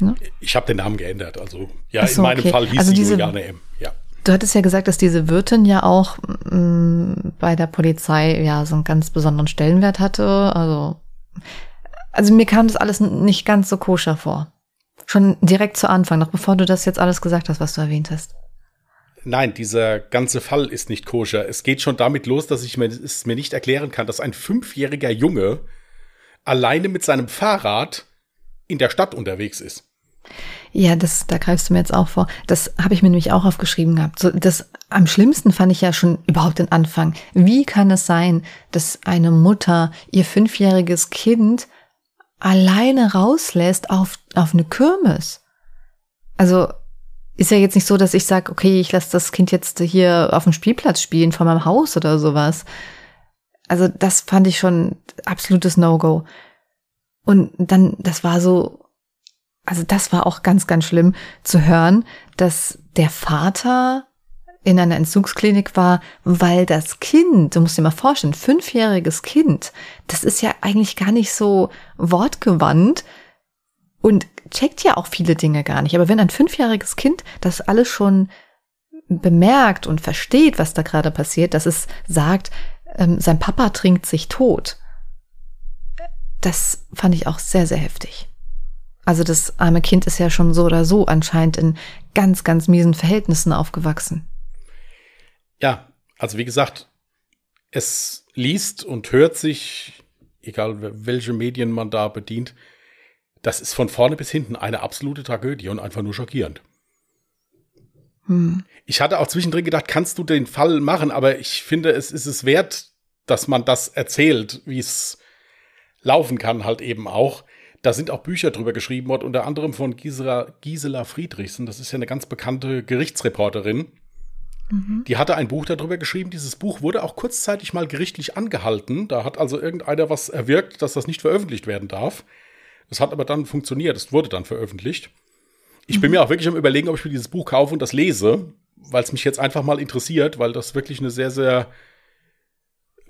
Ne? Ich habe den Namen geändert. Also ja, so, in meinem okay. Fall hieß also sie diese, Juliane M. Ja. Du hattest ja gesagt, dass diese Wirtin ja auch mh, mm, bei der Polizei ja so einen ganz besonderen Stellenwert hatte. Also, also mir kam das alles nicht ganz so koscher vor. Schon direkt zu Anfang, noch bevor du das jetzt alles gesagt hast, was du erwähnt hast. Nein, dieser ganze Fall ist nicht koscher. Es geht schon damit los, dass ich mir, es mir nicht erklären kann, dass ein fünfjähriger Junge alleine mit seinem Fahrrad in der Stadt unterwegs ist. Ja, das, da greifst du mir jetzt auch vor. Das habe ich mir nämlich auch aufgeschrieben gehabt. So, das am schlimmsten fand ich ja schon überhaupt den Anfang. Wie kann es sein, dass eine Mutter ihr fünfjähriges Kind alleine rauslässt auf, auf eine Kirmes. Also ist ja jetzt nicht so, dass ich sage, okay, ich lasse das Kind jetzt hier auf dem Spielplatz spielen vor meinem Haus oder sowas. Also das fand ich schon absolutes No-Go. Und dann, das war so, also das war auch ganz, ganz schlimm zu hören, dass der Vater in einer Entzugsklinik war, weil das Kind, du musst dir mal vorstellen, fünfjähriges Kind, das ist ja eigentlich gar nicht so wortgewandt und checkt ja auch viele Dinge gar nicht. Aber wenn ein fünfjähriges Kind das alles schon bemerkt und versteht, was da gerade passiert, dass es sagt, ähm, sein Papa trinkt sich tot, das fand ich auch sehr, sehr heftig. Also das arme Kind ist ja schon so oder so anscheinend in ganz, ganz miesen Verhältnissen aufgewachsen. Ja, also wie gesagt, es liest und hört sich, egal welche Medien man da bedient, das ist von vorne bis hinten eine absolute Tragödie und einfach nur schockierend. Hm. Ich hatte auch zwischendrin gedacht, kannst du den Fall machen, aber ich finde, es ist es wert, dass man das erzählt, wie es laufen kann, halt eben auch. Da sind auch Bücher drüber geschrieben worden, unter anderem von Gisela, Gisela Friedrichsen. Das ist ja eine ganz bekannte Gerichtsreporterin. Mhm. Die hatte ein Buch darüber geschrieben. Dieses Buch wurde auch kurzzeitig mal gerichtlich angehalten. Da hat also irgendeiner was erwirkt, dass das nicht veröffentlicht werden darf. Es hat aber dann funktioniert. Es wurde dann veröffentlicht. Ich mhm. bin mir auch wirklich am überlegen, ob ich mir dieses Buch kaufe und das lese, weil es mich jetzt einfach mal interessiert, weil das wirklich eine sehr, sehr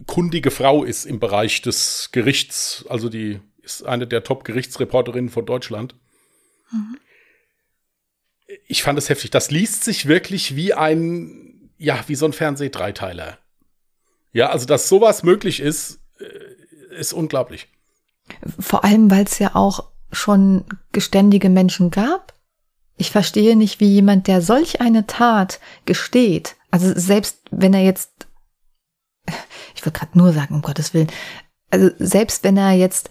kundige Frau ist im Bereich des Gerichts. Also die ist eine der Top-Gerichtsreporterinnen von Deutschland. Mhm. Ich fand es heftig. Das liest sich wirklich wie ein ja, wie so ein Fernseh-Dreiteiler. Ja, also dass sowas möglich ist, äh, ist unglaublich. Vor allem, weil es ja auch schon geständige Menschen gab. Ich verstehe nicht, wie jemand, der solch eine Tat gesteht, also selbst wenn er jetzt, ich will gerade nur sagen, um Gottes Willen, also selbst wenn er jetzt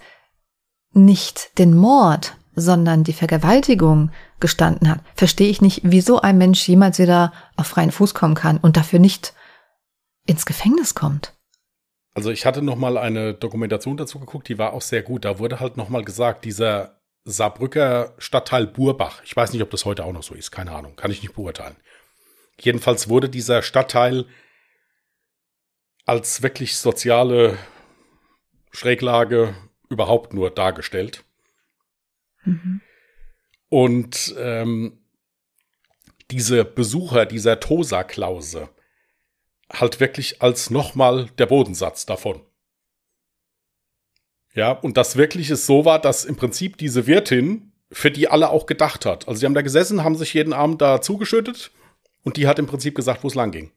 nicht den Mord, sondern die Vergewaltigung gestanden hat, verstehe ich nicht, wieso ein Mensch jemals wieder auf freien Fuß kommen kann und dafür nicht ins Gefängnis kommt. Also ich hatte noch mal eine Dokumentation dazu geguckt, die war auch sehr gut. Da wurde halt noch mal gesagt, dieser Saarbrücker Stadtteil Burbach, ich weiß nicht, ob das heute auch noch so ist, keine Ahnung, kann ich nicht beurteilen. Jedenfalls wurde dieser Stadtteil als wirklich soziale Schräglage überhaupt nur dargestellt. Mhm. Und ähm, diese Besucher dieser Tosa-Klause halt wirklich als nochmal der Bodensatz davon. Ja, und das wirklich es so war, dass im Prinzip diese Wirtin für die alle auch gedacht hat. Also sie haben da gesessen, haben sich jeden Abend da zugeschüttet und die hat im Prinzip gesagt, wo es lang ging.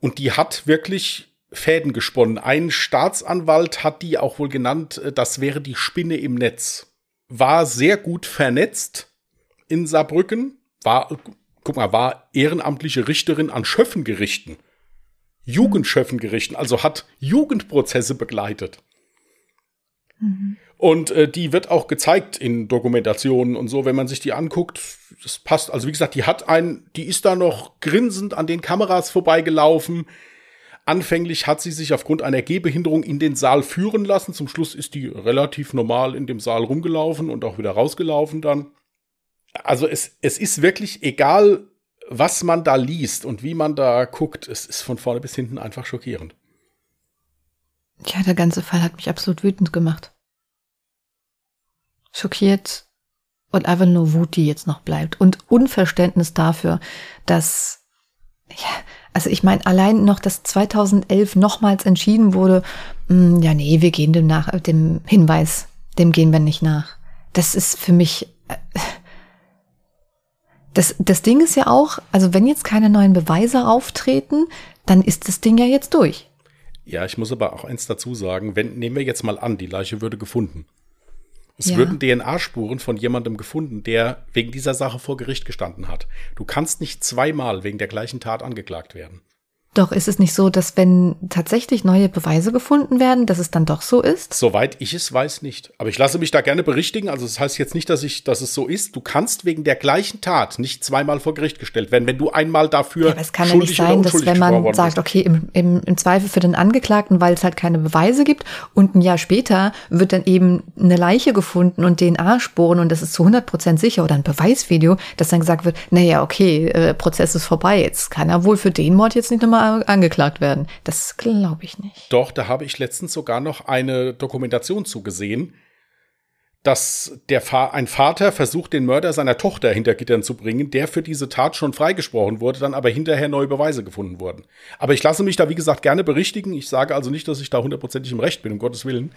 Und die hat wirklich Fäden gesponnen. Ein Staatsanwalt hat die auch wohl genannt, äh, das wäre die Spinne im Netz. War sehr gut vernetzt in Saarbrücken, war, guck mal, war ehrenamtliche Richterin an Schöffengerichten. Jugendschöffengerichten, also hat Jugendprozesse begleitet. Mhm. Und äh, die wird auch gezeigt in Dokumentationen und so, wenn man sich die anguckt, das passt. Also wie gesagt, die hat ein, die ist da noch grinsend an den Kameras vorbeigelaufen. Anfänglich hat sie sich aufgrund einer Gehbehinderung in den Saal führen lassen. Zum Schluss ist die relativ normal in dem Saal rumgelaufen und auch wieder rausgelaufen dann also es, es ist wirklich egal, was man da liest und wie man da guckt, es ist von vorne bis hinten einfach schockierend. Ja, der ganze Fall hat mich absolut wütend gemacht. Schockiert und einfach nur Wut, die jetzt noch bleibt. Und Unverständnis dafür, dass, ja, also ich meine, allein noch, dass 2011 nochmals entschieden wurde, mh, hm, ja, nee, wir gehen dem nach, dem Hinweis, dem gehen wir nicht nach. Das ist für mich, äh, das, das Ding ist ja auch, also wenn jetzt keine neuen Beweise auftreten, dann ist das Ding ja jetzt durch. Ja, ich muss aber auch eins dazu sagen, wenn, nehmen wir jetzt mal an, die Leiche würde gefunden. Es ja. würden DNA-Spuren von jemandem gefunden, der wegen dieser Sache vor Gericht gestanden hat. Du kannst nicht zweimal wegen der gleichen Tat angeklagt werden. Doch ist es nicht so, dass wenn tatsächlich neue Beweise gefunden werden, dass es dann doch so ist? Soweit ich es weiß nicht. Aber ich lasse mich da gerne berichtigen. Also das heißt jetzt nicht, dass ich, dass es so ist. Du kannst wegen der gleichen Tat nicht zweimal vor Gericht gestellt werden, wenn du einmal dafür ja, aber es kann ja nicht sein, dass wenn man sagt, okay, im, im, im Zweifel für den Angeklagten, weil es halt keine Beweise gibt und ein Jahr später wird dann eben eine Leiche gefunden und DNA-Spuren und das ist zu 100 Prozent sicher oder ein Beweisvideo, dass dann gesagt wird, naja, okay, äh, Prozess ist vorbei, jetzt kann er wohl für den Mord jetzt nicht nochmal angeklagt werden. Das glaube ich nicht. Doch, da habe ich letztens sogar noch eine Dokumentation zugesehen, dass der Fa ein Vater versucht, den Mörder seiner Tochter hinter Gittern zu bringen, der für diese Tat schon freigesprochen wurde, dann aber hinterher neue Beweise gefunden wurden. Aber ich lasse mich da, wie gesagt, gerne berichtigen. Ich sage also nicht, dass ich da hundertprozentig im Recht bin, um Gottes Willen.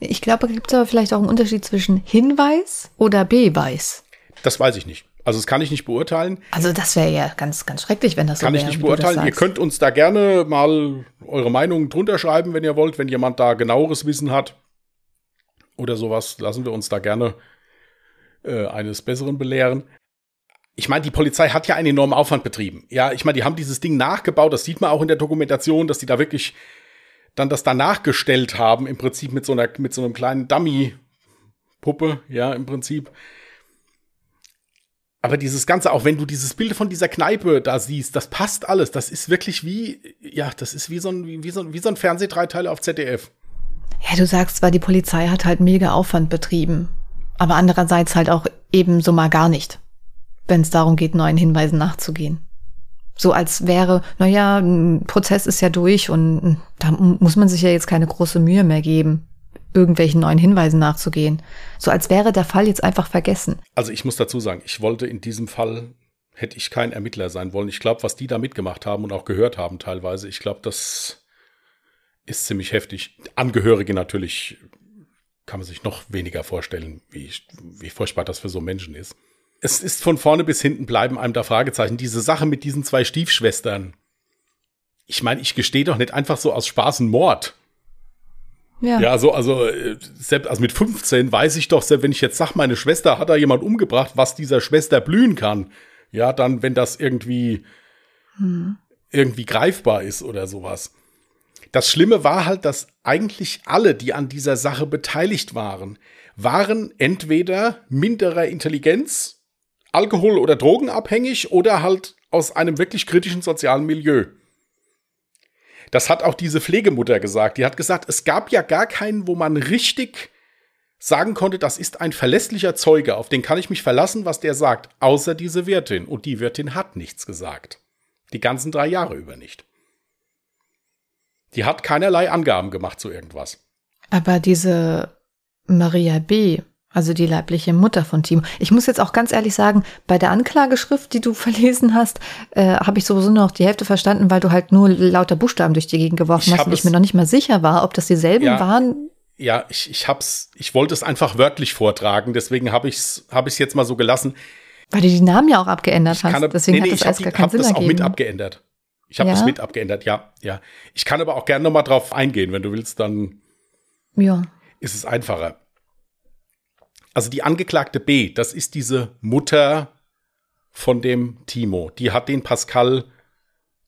Ich glaube, gibt es aber vielleicht auch einen Unterschied zwischen Hinweis oder Beweis. Das weiß ich nicht. Also das kann ich nicht beurteilen. Also das wäre ja ganz, ganz schrecklich, wenn das so wäre. Kann ich nicht beurteilen. Ihr könnt uns da gerne mal eure Meinung drunter schreiben, wenn ihr wollt. Wenn jemand da genaueres Wissen hat oder sowas, lassen wir uns da gerne äh, eines Besseren belehren. Ich meine, die Polizei hat ja einen enormen Aufwand betrieben. Ja, ich meine, die haben dieses Ding nachgebaut. Das sieht man auch in der Dokumentation, dass die da wirklich dann das da nachgestellt haben, im Prinzip mit so einer, mit so einem kleinen Dummy-Puppe, ja, im Prinzip aber dieses Ganze, auch wenn du dieses Bild von dieser Kneipe da siehst, das passt alles. Das ist wirklich wie, ja, das ist wie so ein, wie, so, wie so ein Fernsehdreiteil auf ZDF. Ja, du sagst zwar, die Polizei hat halt mega Aufwand betrieben, aber andererseits halt auch ebenso mal gar nicht, wenn es darum geht, neuen Hinweisen nachzugehen. So als wäre, naja, ein Prozess ist ja durch und da muss man sich ja jetzt keine große Mühe mehr geben irgendwelchen neuen Hinweisen nachzugehen. So als wäre der Fall jetzt einfach vergessen. Also ich muss dazu sagen, ich wollte in diesem Fall, hätte ich kein Ermittler sein wollen. Ich glaube, was die da mitgemacht haben und auch gehört haben teilweise, ich glaube, das ist ziemlich heftig. Angehörige natürlich kann man sich noch weniger vorstellen, wie, wie furchtbar das für so Menschen ist. Es ist von vorne bis hinten bleiben einem da Fragezeichen. Diese Sache mit diesen zwei Stiefschwestern. Ich meine, ich gestehe doch nicht einfach so aus Spaß einen Mord. Ja. ja, so, also, selbst, also mit 15 weiß ich doch, selbst wenn ich jetzt sag, meine Schwester hat da jemand umgebracht, was dieser Schwester blühen kann. Ja, dann, wenn das irgendwie, hm. irgendwie greifbar ist oder sowas. Das Schlimme war halt, dass eigentlich alle, die an dieser Sache beteiligt waren, waren entweder minderer Intelligenz, Alkohol- oder Drogenabhängig oder halt aus einem wirklich kritischen sozialen Milieu. Das hat auch diese Pflegemutter gesagt. Die hat gesagt, es gab ja gar keinen, wo man richtig sagen konnte, das ist ein verlässlicher Zeuge, auf den kann ich mich verlassen, was der sagt, außer diese Wirtin. Und die Wirtin hat nichts gesagt. Die ganzen drei Jahre über nicht. Die hat keinerlei Angaben gemacht zu irgendwas. Aber diese Maria B., also die leibliche Mutter von Timo. Ich muss jetzt auch ganz ehrlich sagen, bei der Anklageschrift, die du verlesen hast, äh, habe ich sowieso nur noch die Hälfte verstanden, weil du halt nur lauter Buchstaben durch die Gegend geworfen ich hast und ich mir noch nicht mal sicher war, ob das dieselben ja, waren. Ja, ich, ich hab's, ich wollte es einfach wörtlich vortragen, deswegen habe ich es hab ich's jetzt mal so gelassen. Weil du die Namen ja auch abgeändert hast, kann, deswegen nee, nee, hat das alles gar keinen Sinn das auch mit abgeändert. Ich habe ja? das mit abgeändert, ja, ja. Ich kann aber auch gerne noch mal drauf eingehen, wenn du willst, dann ja. ist es einfacher also die Angeklagte B, das ist diese Mutter von dem Timo. Die hat den Pascal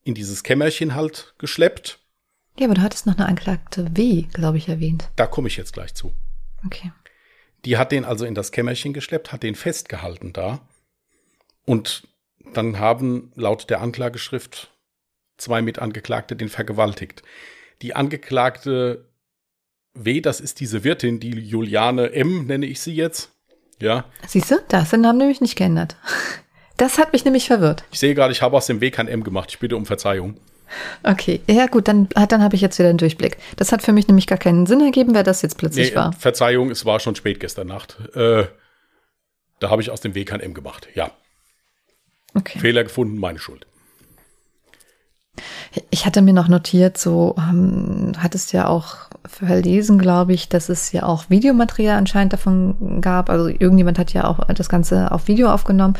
in dieses Kämmerchen halt geschleppt. Ja, aber du hattest noch eine Angeklagte W, glaube ich, erwähnt. Da komme ich jetzt gleich zu. Okay. Die hat den also in das Kämmerchen geschleppt, hat den festgehalten da. Und dann haben laut der Anklageschrift zwei Mitangeklagte den vergewaltigt. Die Angeklagte W, das ist diese Wirtin, die Juliane M, nenne ich sie jetzt. Ja. Siehst du, da ist der Name nämlich nicht geändert. Das hat mich nämlich verwirrt. Ich sehe gerade, ich habe aus dem W kein M gemacht. Ich bitte um Verzeihung. Okay, ja gut, dann, dann habe ich jetzt wieder einen Durchblick. Das hat für mich nämlich gar keinen Sinn ergeben, wer das jetzt plötzlich nee, war. Verzeihung, es war schon spät gestern Nacht. Äh, da habe ich aus dem W kein M gemacht, ja. Okay. Fehler gefunden, meine Schuld. Ich hatte mir noch notiert, so ähm, hattest ja auch verlesen, glaube ich, dass es ja auch Videomaterial anscheinend davon gab. Also irgendjemand hat ja auch das Ganze auf Video aufgenommen.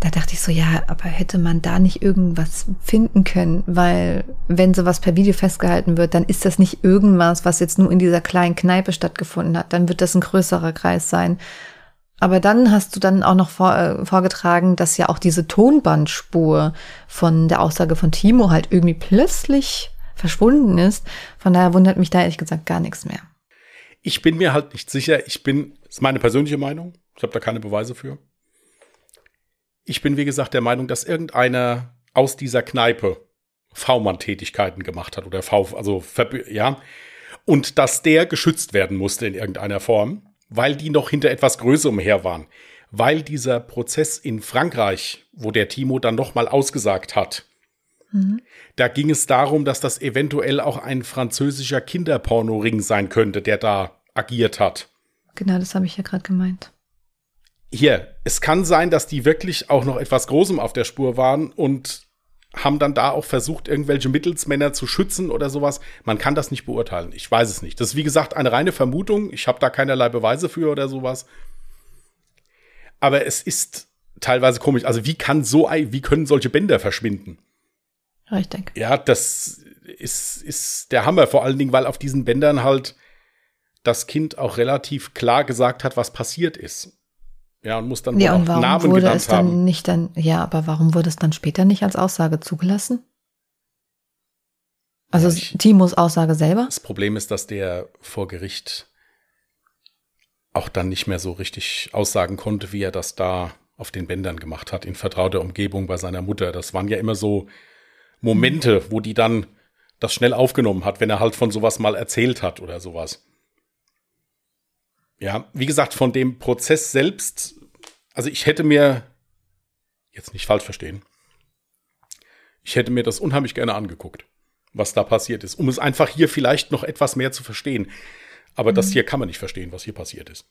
Da dachte ich so, ja, aber hätte man da nicht irgendwas finden können? Weil wenn sowas per Video festgehalten wird, dann ist das nicht irgendwas, was jetzt nur in dieser kleinen Kneipe stattgefunden hat. Dann wird das ein größerer Kreis sein. Aber dann hast du dann auch noch vor, äh, vorgetragen, dass ja auch diese Tonbandspur von der Aussage von Timo halt irgendwie plötzlich verschwunden ist. Von daher wundert mich da ehrlich gesagt gar nichts mehr. Ich bin mir halt nicht sicher. Ich bin, das ist meine persönliche Meinung. Ich habe da keine Beweise für. Ich bin, wie gesagt, der Meinung, dass irgendeiner aus dieser Kneipe V-Mann-Tätigkeiten gemacht hat oder V, also ja, und dass der geschützt werden musste in irgendeiner Form weil die noch hinter etwas Größerem her waren. Weil dieser Prozess in Frankreich, wo der Timo dann nochmal ausgesagt hat, mhm. da ging es darum, dass das eventuell auch ein französischer Kinderpornoring sein könnte, der da agiert hat. Genau, das habe ich ja gerade gemeint. Hier, es kann sein, dass die wirklich auch noch etwas Großem auf der Spur waren und haben dann da auch versucht, irgendwelche Mittelsmänner zu schützen oder sowas. Man kann das nicht beurteilen. Ich weiß es nicht. Das ist wie gesagt eine reine Vermutung. Ich habe da keinerlei Beweise für oder sowas. Aber es ist teilweise komisch. Also wie kann so, wie können solche Bänder verschwinden? Richtig. Ja, das ist, ist der Hammer. Vor allen Dingen, weil auf diesen Bändern halt das Kind auch relativ klar gesagt hat, was passiert ist. Ja, und muss dann ja, und warum Namen wurde es dann haben. nicht dann, ja, aber warum wurde es dann später nicht als Aussage zugelassen? Also ich, Timos Aussage selber? Das Problem ist, dass der vor Gericht auch dann nicht mehr so richtig aussagen konnte, wie er das da auf den Bändern gemacht hat, in vertrauter Umgebung bei seiner Mutter. Das waren ja immer so Momente, wo die dann das schnell aufgenommen hat, wenn er halt von sowas mal erzählt hat oder sowas. Ja, wie gesagt, von dem Prozess selbst, also ich hätte mir, jetzt nicht falsch verstehen, ich hätte mir das unheimlich gerne angeguckt, was da passiert ist, um es einfach hier vielleicht noch etwas mehr zu verstehen. Aber mhm. das hier kann man nicht verstehen, was hier passiert ist.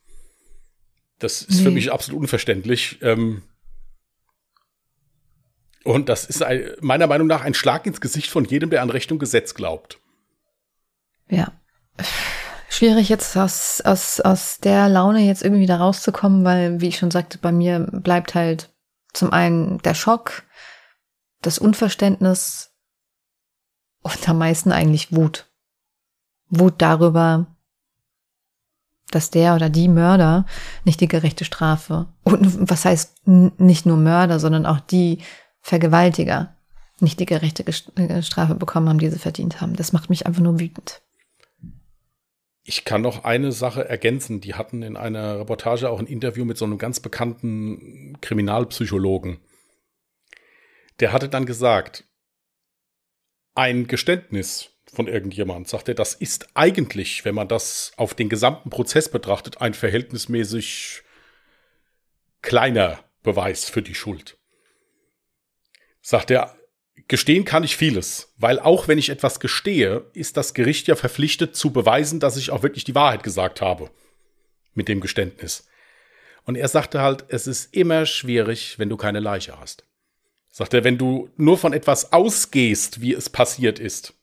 Das ist nee. für mich absolut unverständlich. Ähm, und das ist ein, meiner Meinung nach ein Schlag ins Gesicht von jedem, der an Recht und Gesetz glaubt. Ja schwierig jetzt aus, aus, aus der Laune jetzt irgendwie da rauszukommen, weil, wie ich schon sagte, bei mir bleibt halt zum einen der Schock, das Unverständnis und am meisten eigentlich Wut. Wut darüber, dass der oder die Mörder nicht die gerechte Strafe und was heißt nicht nur Mörder, sondern auch die Vergewaltiger nicht die gerechte äh, Strafe bekommen haben, die sie verdient haben. Das macht mich einfach nur wütend. Ich kann noch eine Sache ergänzen. Die hatten in einer Reportage auch ein Interview mit so einem ganz bekannten Kriminalpsychologen. Der hatte dann gesagt, ein Geständnis von irgendjemand, sagt er, das ist eigentlich, wenn man das auf den gesamten Prozess betrachtet, ein verhältnismäßig kleiner Beweis für die Schuld. Sagt er, Gestehen kann ich vieles, weil auch wenn ich etwas gestehe, ist das Gericht ja verpflichtet zu beweisen, dass ich auch wirklich die Wahrheit gesagt habe mit dem Geständnis. Und er sagte halt, es ist immer schwierig, wenn du keine Leiche hast. Sagt er, wenn du nur von etwas ausgehst, wie es passiert ist,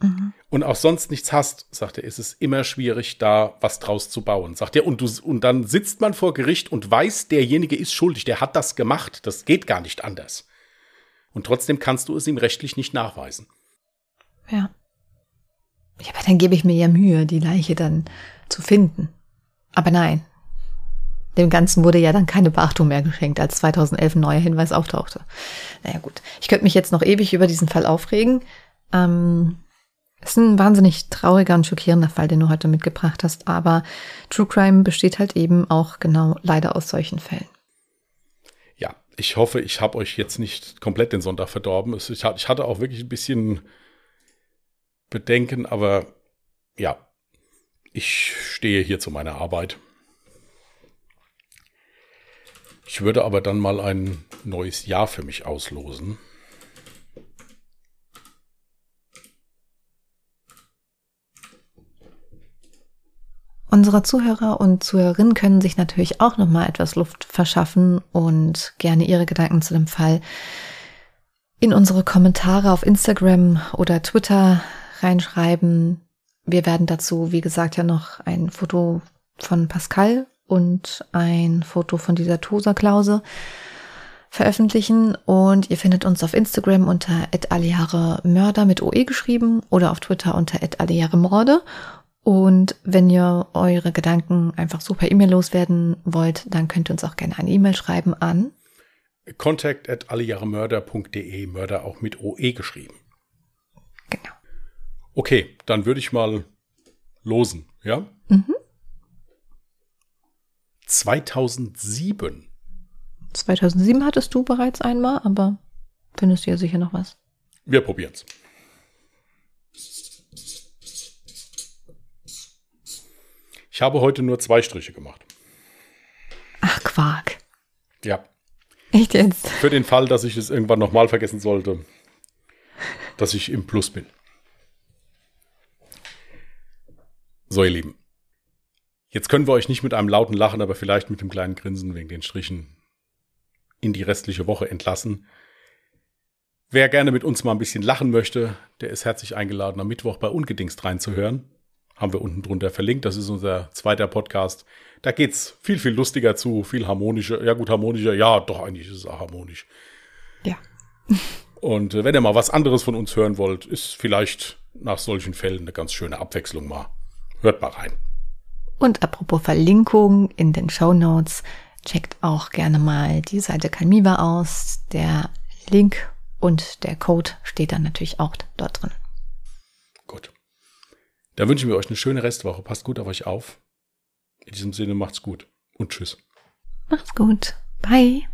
mhm. und auch sonst nichts hast, sagt er, ist es immer schwierig, da was draus zu bauen. Sagt er, und, du, und dann sitzt man vor Gericht und weiß, derjenige ist schuldig, der hat das gemacht, das geht gar nicht anders. Und trotzdem kannst du es ihm rechtlich nicht nachweisen. Ja. Ja, aber dann gebe ich mir ja Mühe, die Leiche dann zu finden. Aber nein. Dem Ganzen wurde ja dann keine Beachtung mehr geschenkt, als 2011 ein neuer Hinweis auftauchte. Naja, gut. Ich könnte mich jetzt noch ewig über diesen Fall aufregen. Ähm, ist ein wahnsinnig trauriger und schockierender Fall, den du heute mitgebracht hast. Aber True Crime besteht halt eben auch genau leider aus solchen Fällen ich hoffe, ich habe euch jetzt nicht komplett den Sonntag verdorben. Ich hatte auch wirklich ein bisschen Bedenken, aber ja, ich stehe hier zu meiner Arbeit. Ich würde aber dann mal ein neues Jahr für mich auslosen. Unsere Zuhörer und Zuhörerinnen können sich natürlich auch noch mal etwas Luft verschaffen und gerne ihre Gedanken zu dem Fall in unsere Kommentare auf Instagram oder Twitter reinschreiben. Wir werden dazu, wie gesagt, ja noch ein Foto von Pascal und ein Foto von dieser Tosa-Klause veröffentlichen und ihr findet uns auf Instagram unter @aliare Mörder mit OE geschrieben oder auf Twitter unter @aliare Morde Und wenn ihr eure Gedanken einfach so per E-Mail loswerden wollt, dann könnt ihr uns auch gerne eine E-Mail schreiben an contact at allejahremörder.de, Mörder auch mit OE geschrieben. Genau. Okay, dann würde ich mal losen, ja? Mhm. 2007. 2007 hattest du bereits einmal, aber findest du ja sicher noch was. Wir probieren's. Ich habe heute nur zwei Striche gemacht. Ach, Quark. Ja. Echt jetzt? Für den Fall, dass ich es irgendwann nochmal vergessen sollte, dass ich im Plus bin. So, ihr Lieben. Jetzt können wir euch nicht mit einem lauten Lachen, aber vielleicht mit einem kleinen Grinsen wegen den Strichen in die restliche Woche entlassen. Wer gerne mit uns mal ein bisschen lachen möchte, der ist herzlich eingeladen, am Mittwoch bei Ungedingst reinzuhören haben wir unten drunter verlinkt. Das ist unser zweiter Podcast. Da geht's viel, viel lustiger zu, viel harmonischer. Ja, gut, harmonischer. Ja, doch, eigentlich ist es auch harmonisch. Ja. Und äh, wenn ihr mal was anderes von uns hören wollt, ist vielleicht nach solchen Fällen eine ganz schöne Abwechslung mal. Hört mal rein. Und apropos Verlinkung in den Show Notes, checkt auch gerne mal die Seite Kalmiva aus. Der Link und der Code steht dann natürlich auch dort drin. Gut. Da wünschen wir euch eine schöne Restwoche. Passt gut auf euch auf. In diesem Sinne macht's gut und tschüss. Macht's gut. Bye.